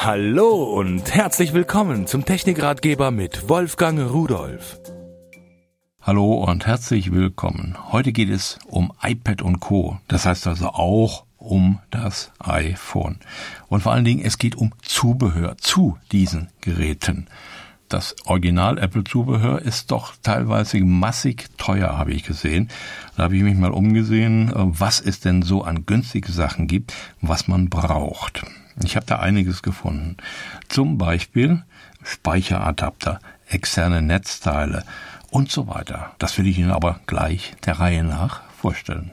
Hallo und herzlich willkommen zum Technikratgeber mit Wolfgang Rudolf. Hallo und herzlich willkommen. Heute geht es um iPad und Co. Das heißt also auch um das iPhone. Und vor allen Dingen, es geht um Zubehör zu diesen Geräten. Das Original Apple Zubehör ist doch teilweise massig teuer, habe ich gesehen. Da habe ich mich mal umgesehen, was es denn so an günstige Sachen gibt, was man braucht. Ich habe da einiges gefunden. Zum Beispiel Speicheradapter, externe Netzteile und so weiter. Das will ich Ihnen aber gleich der Reihe nach vorstellen.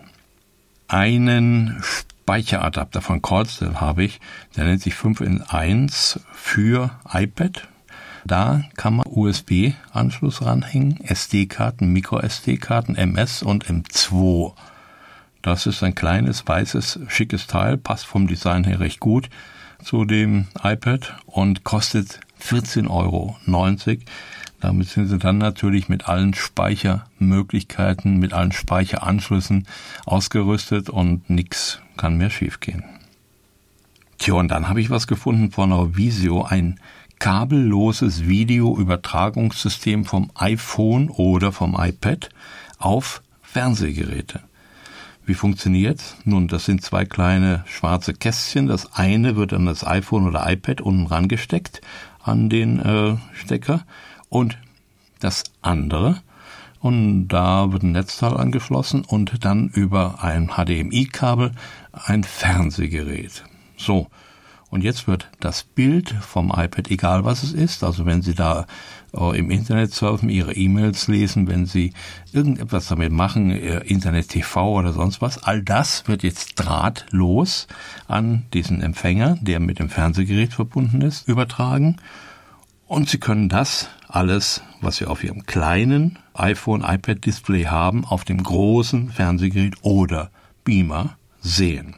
Einen Speicheradapter von Cordsell habe ich, der nennt sich 5 in 1 für iPad. Da kann man USB-Anschluss ranhängen, SD-Karten, Micro-SD-Karten, MS und M2. Das ist ein kleines, weißes, schickes Teil, passt vom Design her recht gut zu dem iPad und kostet 14,90 Euro. Damit sind sie dann natürlich mit allen Speichermöglichkeiten, mit allen Speicheranschlüssen ausgerüstet und nichts kann mehr schiefgehen. Tja, und dann habe ich was gefunden von einer Visio, ein kabelloses Videoübertragungssystem vom iPhone oder vom iPad auf Fernsehgeräte. Wie funktioniert's? Nun, das sind zwei kleine schwarze Kästchen. Das eine wird an das iPhone oder iPad unten rangesteckt an den äh, Stecker und das andere und da wird ein Netzteil angeschlossen und dann über ein HDMI-Kabel ein Fernsehgerät. So, und jetzt wird das Bild vom iPad, egal was es ist, also wenn Sie da äh, im Internet surfen, Ihre E-Mails lesen, wenn Sie irgendetwas damit machen, äh, Internet TV oder sonst was, all das wird jetzt drahtlos an diesen Empfänger, der mit dem Fernsehgerät verbunden ist, übertragen. Und Sie können das alles, was Sie auf Ihrem kleinen iPhone, iPad-Display haben, auf dem großen Fernsehgerät oder Beamer sehen.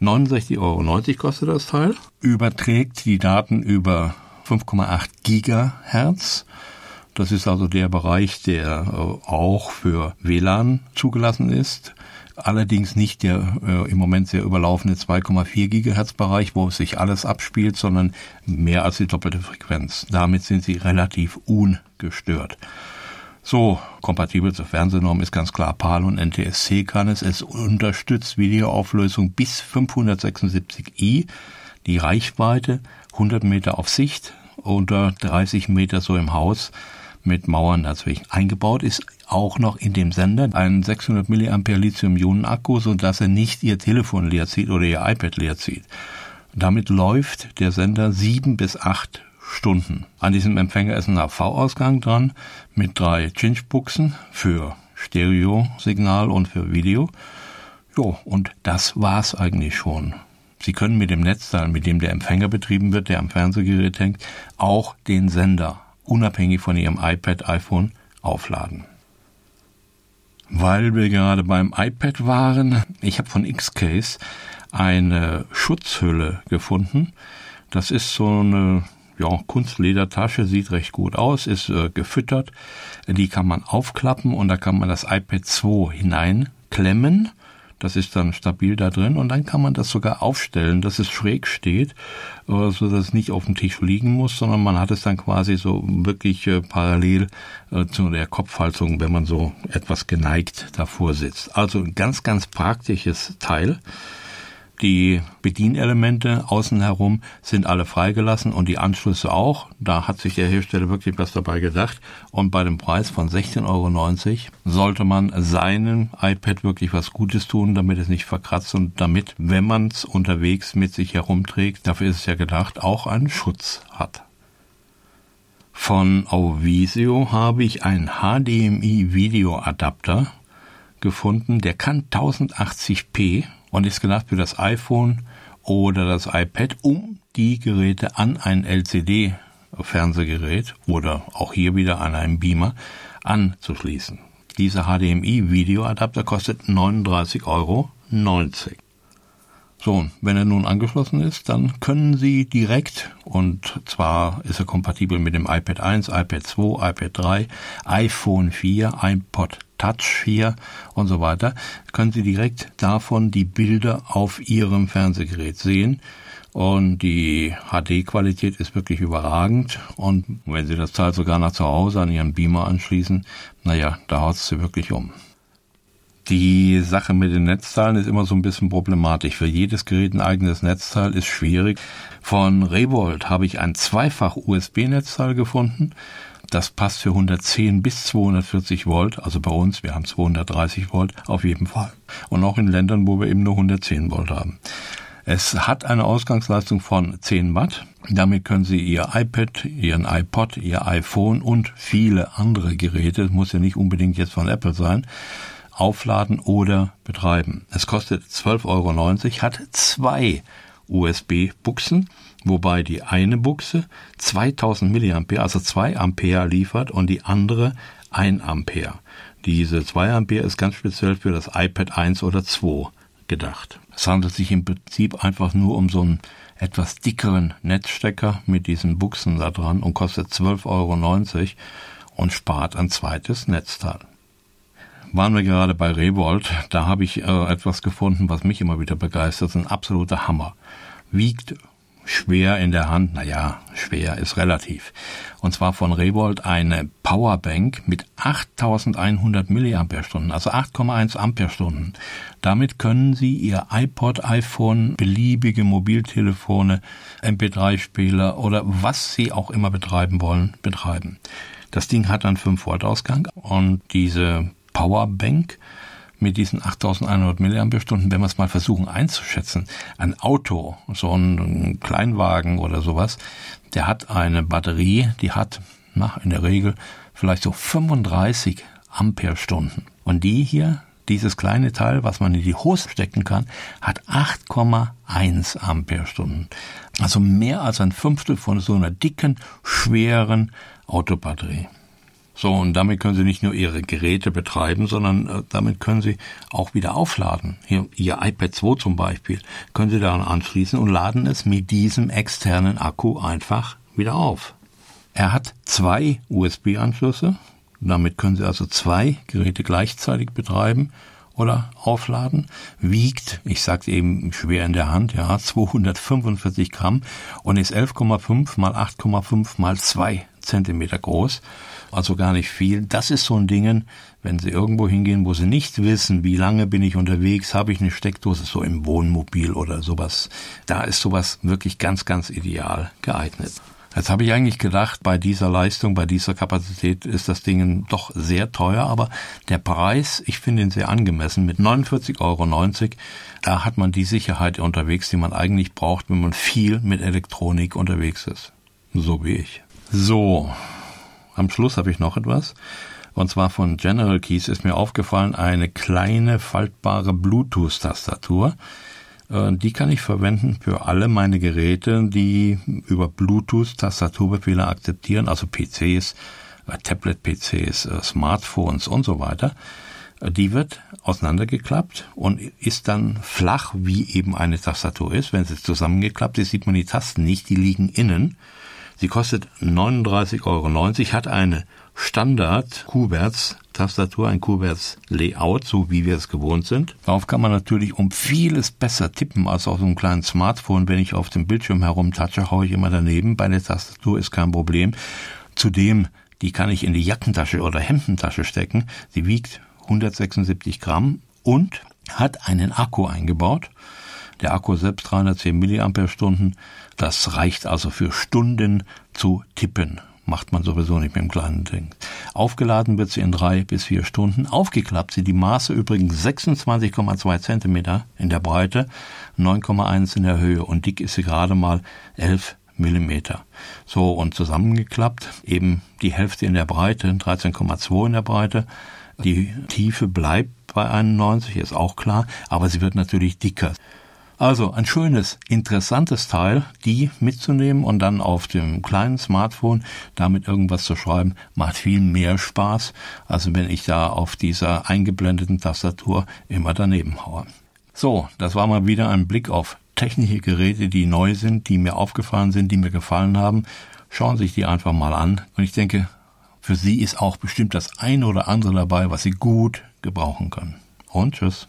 69,90 Euro kostet das Teil, überträgt die Daten über 5,8 Gigahertz. Das ist also der Bereich, der äh, auch für WLAN zugelassen ist. Allerdings nicht der äh, im Moment sehr überlaufene 2,4 Gigahertz Bereich, wo sich alles abspielt, sondern mehr als die doppelte Frequenz. Damit sind sie relativ ungestört. So, kompatibel zur Fernsehnorm ist ganz klar PAL und NTSC kann es. Es unterstützt Videoauflösung bis 576i. Die Reichweite 100 Meter auf Sicht, unter 30 Meter so im Haus mit Mauern dazwischen. Eingebaut ist auch noch in dem Sender ein 600 mAh Lithium-Ionen-Akku, sodass er nicht Ihr Telefon leer zieht oder Ihr iPad leer zieht. Damit läuft der Sender sieben bis acht Stunden. An diesem Empfänger ist ein AV-Ausgang dran mit drei Cinch-Buchsen für Stereo-Signal und für Video. Jo, und das war's eigentlich schon. Sie können mit dem Netzteil, mit dem der Empfänger betrieben wird, der am Fernsehgerät hängt, auch den Sender unabhängig von Ihrem iPad, iPhone aufladen. Weil wir gerade beim iPad waren, ich habe von Xcase eine Schutzhülle gefunden. Das ist so eine ja, Kunstledertasche, sieht recht gut aus, ist äh, gefüttert. Die kann man aufklappen und da kann man das iPad 2 hineinklemmen. Das ist dann stabil da drin und dann kann man das sogar aufstellen, dass es schräg steht, äh, so dass es nicht auf dem Tisch liegen muss, sondern man hat es dann quasi so wirklich äh, parallel äh, zu der Kopfhaltung, wenn man so etwas geneigt davor sitzt. Also ein ganz, ganz praktisches Teil. Die Bedienelemente außen herum sind alle freigelassen und die Anschlüsse auch. Da hat sich der Hersteller wirklich was dabei gedacht. Und bei dem Preis von 16,90 Euro sollte man seinem iPad wirklich was Gutes tun, damit es nicht verkratzt und damit, wenn man es unterwegs mit sich herumträgt, dafür ist es ja gedacht, auch einen Schutz hat. Von Auvisio habe ich einen HDMI Videoadapter gefunden, der kann 1080p und ist gedacht für das iPhone oder das iPad, um die Geräte an ein LCD-Fernsehgerät oder auch hier wieder an einen Beamer anzuschließen. Dieser HDMI-Videoadapter kostet 39,90 Euro. So, wenn er nun angeschlossen ist, dann können Sie direkt, und zwar ist er kompatibel mit dem iPad 1, iPad 2, iPad 3, iPhone 4, iPod Touch 4 und so weiter, können Sie direkt davon die Bilder auf Ihrem Fernsehgerät sehen Und die HD-Qualität ist wirklich überragend. Und wenn Sie das Teil sogar nach zu Hause an Ihren Beamer anschließen, naja, da haut es Sie wirklich um. Die Sache mit den Netzteilen ist immer so ein bisschen problematisch. Für jedes Gerät ein eigenes Netzteil ist schwierig. Von Revolt habe ich ein zweifach USB-Netzteil gefunden. Das passt für 110 bis 240 Volt, also bei uns, wir haben 230 Volt auf jeden Fall. Und auch in Ländern, wo wir eben nur 110 Volt haben. Es hat eine Ausgangsleistung von 10 Watt. Damit können Sie Ihr iPad, Ihren iPod, Ihr iPhone und viele andere Geräte, muss ja nicht unbedingt jetzt von Apple sein, aufladen oder betreiben. Es kostet 12,90 Euro, hat zwei USB-Buchsen, wobei die eine Buchse 2000 mA, also 2 Ampere liefert und die andere 1 Ampere. Diese 2 Ampere ist ganz speziell für das iPad 1 oder 2 gedacht. Es handelt sich im Prinzip einfach nur um so einen etwas dickeren Netzstecker mit diesen Buchsen da dran und kostet 12,90 Euro und spart ein zweites Netzteil. Waren wir gerade bei Revolt, da habe ich äh, etwas gefunden, was mich immer wieder begeistert, ein absoluter Hammer. Wiegt schwer in der Hand, naja, schwer ist relativ. Und zwar von Revolt eine Powerbank mit 8100 mAh, also 8,1 Ampere-Stunden. Damit können Sie Ihr iPod, iPhone, beliebige Mobiltelefone, MP3-Spieler oder was Sie auch immer betreiben wollen, betreiben. Das Ding hat einen 5-Volt-Ausgang und diese Powerbank mit diesen 8100 mAh, wenn wir es mal versuchen einzuschätzen, ein Auto, so ein Kleinwagen oder sowas, der hat eine Batterie, die hat na, in der Regel vielleicht so 35 Ampere-Stunden. Und die hier, dieses kleine Teil, was man in die Hose stecken kann, hat 8,1 Ampere-Stunden. Also mehr als ein Fünftel von so einer dicken, schweren Autobatterie. So, und damit können Sie nicht nur Ihre Geräte betreiben, sondern äh, damit können Sie auch wieder aufladen. Hier, Ihr iPad 2 zum Beispiel, können Sie daran anschließen und laden es mit diesem externen Akku einfach wieder auf. Er hat zwei USB-Anschlüsse, damit können Sie also zwei Geräte gleichzeitig betreiben oder aufladen, wiegt, ich sag's eben schwer in der Hand, ja, 245 Gramm und ist 11,5 mal 8,5 mal 2 Zentimeter groß also gar nicht viel. Das ist so ein Ding, wenn Sie irgendwo hingehen, wo Sie nicht wissen, wie lange bin ich unterwegs, habe ich eine Steckdose, so im Wohnmobil oder sowas. Da ist sowas wirklich ganz, ganz ideal geeignet. Jetzt habe ich eigentlich gedacht, bei dieser Leistung, bei dieser Kapazität ist das Ding doch sehr teuer, aber der Preis, ich finde ihn sehr angemessen. Mit 49,90 Euro, da hat man die Sicherheit unterwegs, die man eigentlich braucht, wenn man viel mit Elektronik unterwegs ist. So wie ich. So, am Schluss habe ich noch etwas. Und zwar von General Keys ist mir aufgefallen eine kleine faltbare Bluetooth-Tastatur. Äh, die kann ich verwenden für alle meine Geräte, die über Bluetooth Tastaturbefehle akzeptieren, also PCs, äh, Tablet-PCs, äh, Smartphones und so weiter. Die wird auseinandergeklappt und ist dann flach, wie eben eine Tastatur ist. Wenn sie zusammengeklappt ist, sieht man die Tasten nicht, die liegen innen. Sie kostet 39,90 Euro, hat eine Standard Kuberts Tastatur, ein Kuberts Layout, so wie wir es gewohnt sind. Darauf kann man natürlich um vieles besser tippen als auf so einem kleinen Smartphone. Wenn ich auf dem Bildschirm herumtatsche, haue ich immer daneben. Bei der Tastatur ist kein Problem. Zudem, die kann ich in die Jackentasche oder Hemdentasche stecken. Sie wiegt 176 Gramm und hat einen Akku eingebaut. Der Akku selbst 310 mAh. Das reicht also für Stunden zu tippen. Macht man sowieso nicht mit dem kleinen Ding. Aufgeladen wird sie in drei bis vier Stunden. Aufgeklappt sie die Maße übrigens 26,2 Zentimeter in der Breite, 9,1 in der Höhe und dick ist sie gerade mal 11 Millimeter. So und zusammengeklappt eben die Hälfte in der Breite, 13,2 in der Breite. Die Tiefe bleibt bei 91, ist auch klar, aber sie wird natürlich dicker. Also ein schönes, interessantes Teil, die mitzunehmen und dann auf dem kleinen Smartphone damit irgendwas zu schreiben, macht viel mehr Spaß, als wenn ich da auf dieser eingeblendeten Tastatur immer daneben haue. So, das war mal wieder ein Blick auf technische Geräte, die neu sind, die mir aufgefallen sind, die mir gefallen haben. Schauen Sie sich die einfach mal an. Und ich denke, für Sie ist auch bestimmt das eine oder andere dabei, was Sie gut gebrauchen können. Und tschüss.